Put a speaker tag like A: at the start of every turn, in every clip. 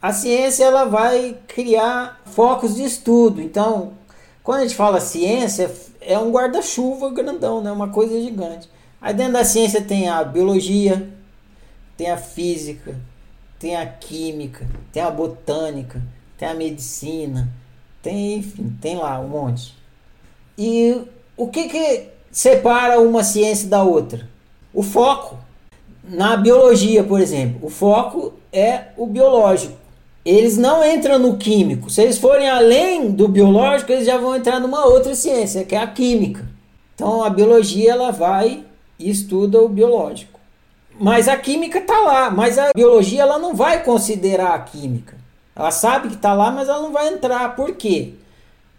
A: a ciência ela vai criar focos de estudo. Então, quando a gente fala ciência, é um guarda-chuva grandão, né? uma coisa gigante. Aí dentro da ciência tem a biologia, tem a física, tem a química, tem a botânica, tem a medicina, tem, enfim, tem lá um monte. E o que que separa uma ciência da outra? O foco. Na biologia, por exemplo, o foco é o biológico. Eles não entram no químico. Se eles forem além do biológico, eles já vão entrar numa outra ciência, que é a química. Então a biologia ela vai e estuda o biológico. Mas a química está lá, mas a biologia ela não vai considerar a química. Ela sabe que está lá, mas ela não vai entrar. Por quê?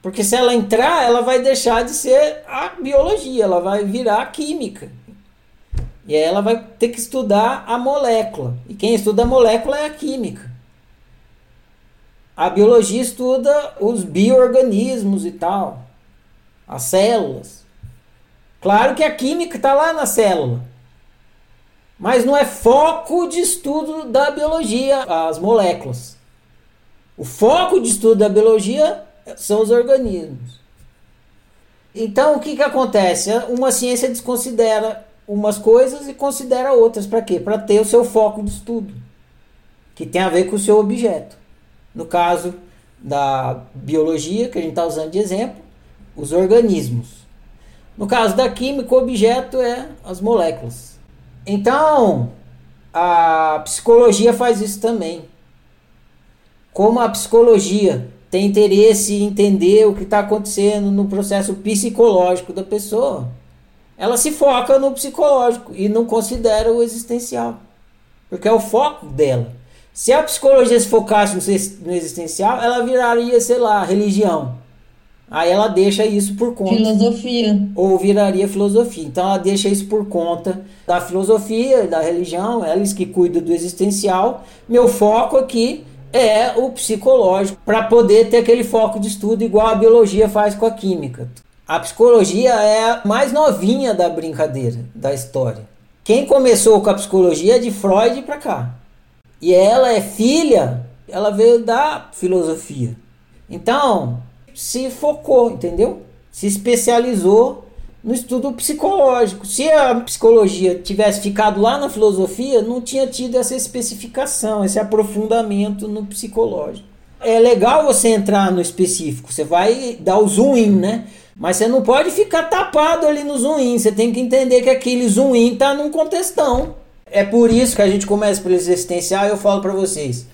A: Porque se ela entrar, ela vai deixar de ser a biologia, ela vai virar a química. E aí ela vai ter que estudar a molécula. E quem estuda a molécula é a química. A biologia estuda os bioorganismos e tal, as células. Claro que a química está lá na célula, mas não é foco de estudo da biologia as moléculas. O foco de estudo da biologia são os organismos. Então o que, que acontece? Uma ciência desconsidera umas coisas e considera outras. Para quê? Para ter o seu foco de estudo, que tem a ver com o seu objeto. No caso da biologia, que a gente está usando de exemplo, os organismos. No caso da química, o objeto é as moléculas. Então, a psicologia faz isso também. Como a psicologia tem interesse em entender o que está acontecendo no processo psicológico da pessoa, ela se foca no psicológico e não considera o existencial, porque é o foco dela. Se a psicologia se focasse no existencial, ela viraria, sei lá, religião. Aí ela deixa isso por conta.
B: Filosofia.
A: Ou viraria filosofia. Então ela deixa isso por conta da filosofia, da religião, eles que cuidam do existencial. Meu foco aqui é o psicológico, para poder ter aquele foco de estudo igual a biologia faz com a química. A psicologia é a mais novinha da brincadeira, da história. Quem começou com a psicologia é de Freud para cá. E ela é filha, ela veio da filosofia. Então, se focou, entendeu? Se especializou no estudo psicológico. Se a psicologia tivesse ficado lá na filosofia, não tinha tido essa especificação, esse aprofundamento no psicológico. É legal você entrar no específico, você vai dar o zoom in, né? Mas você não pode ficar tapado ali no zoom in, você tem que entender que aquele zoom in está num contextão. É por isso que a gente começa pelo existencial e eu falo para vocês.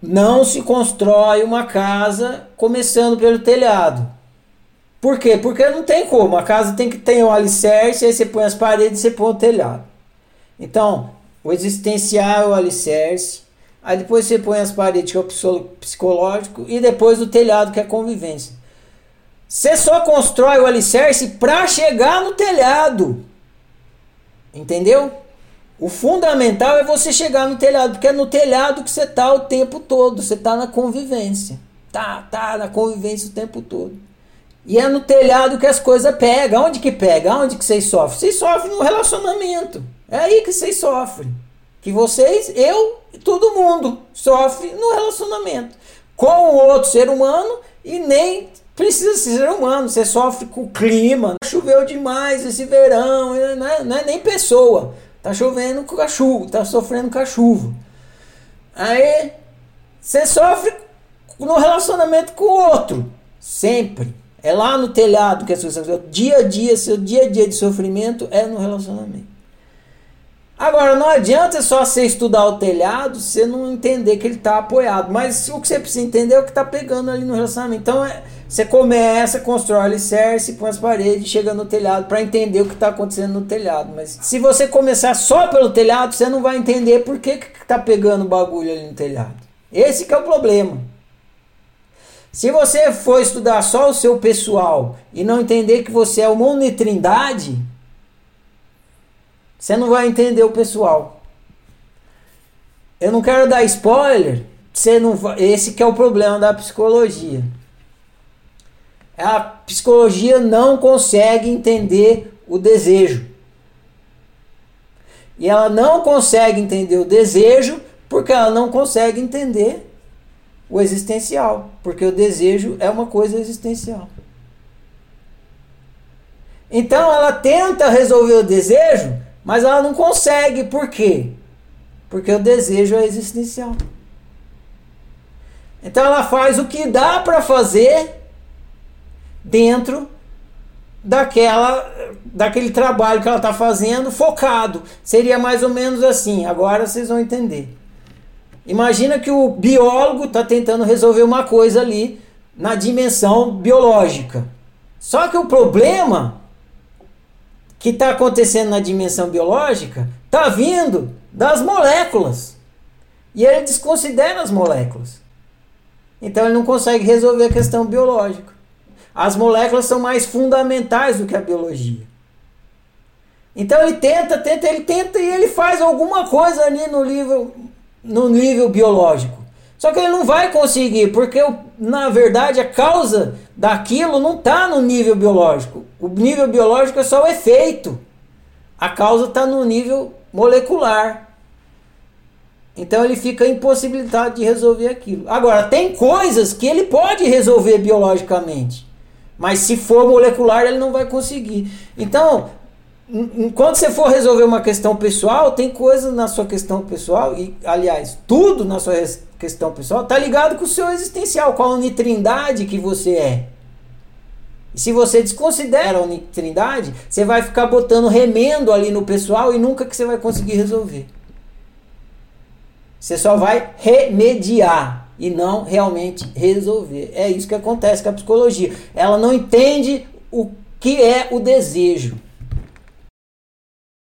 A: Não se constrói uma casa começando pelo telhado. Por quê? Porque não tem como. A casa tem que ter um alicerce, aí você põe as paredes e você põe o telhado. Então, o existencial é o alicerce, aí depois você põe as paredes, que é o psicológico, e depois o telhado, que é a convivência. Você só constrói o alicerce para chegar no telhado. Entendeu? O fundamental é você chegar no telhado, porque é no telhado que você está o tempo todo, você está na convivência. Tá, tá na convivência o tempo todo. E é no telhado que as coisas pegam. Onde que pega? Onde que vocês sofrem? Vocês sofrem no relacionamento. É aí que vocês sofrem. Que vocês, eu e todo mundo sofre no relacionamento. Com o outro ser humano e nem precisa ser humano. Você sofre com o clima. Choveu demais esse verão. Não é, não é nem pessoa. Tá chovendo com a chuva. Tá sofrendo com a chuva. Aí você sofre no relacionamento com o outro. Sempre. É lá no telhado que as coisas. O dia a dia, seu dia a dia de sofrimento é no relacionamento. Agora, não adianta só você estudar o telhado, você não entender que ele está apoiado. Mas o que você precisa entender é o que está pegando ali no relacionamento. Então, é, você começa, constrói o alicerce, põe as paredes, chega no telhado para entender o que está acontecendo no telhado. Mas se você começar só pelo telhado, você não vai entender por que está pegando o bagulho ali no telhado. Esse que é o problema. Se você for estudar só o seu pessoal e não entender que você é uma unitrindade, você não vai entender o pessoal. Eu não quero dar spoiler, você não esse que é o problema da psicologia. A psicologia não consegue entender o desejo. E ela não consegue entender o desejo Porque ela não consegue entender o existencial, porque o desejo é uma coisa existencial. Então ela tenta resolver o desejo, mas ela não consegue. Por quê? Porque o desejo é existencial. Então ela faz o que dá para fazer dentro daquela daquele trabalho que ela está fazendo focado. Seria mais ou menos assim. Agora vocês vão entender. Imagina que o biólogo está tentando resolver uma coisa ali na dimensão biológica. Só que o problema que está acontecendo na dimensão biológica está vindo das moléculas. E ele desconsidera as moléculas. Então ele não consegue resolver a questão biológica. As moléculas são mais fundamentais do que a biologia. Então ele tenta, tenta, ele tenta e ele faz alguma coisa ali no nível, no nível biológico. Só que ele não vai conseguir, porque na verdade a causa daquilo não está no nível biológico. O nível biológico é só o efeito. A causa está no nível molecular. Então ele fica impossibilitado de resolver aquilo. Agora, tem coisas que ele pode resolver biologicamente, mas se for molecular, ele não vai conseguir. Então, quando você for resolver uma questão pessoal, tem coisas na sua questão pessoal, e aliás, tudo na sua questão pessoal está ligado com o seu existencial, com a unitrindade que você é. E se você desconsidera a unitrindade, você vai ficar botando remendo ali no pessoal e nunca que você vai conseguir resolver. Você só vai remediar e não realmente resolver. É isso que acontece com a psicologia. Ela não entende o que é o desejo.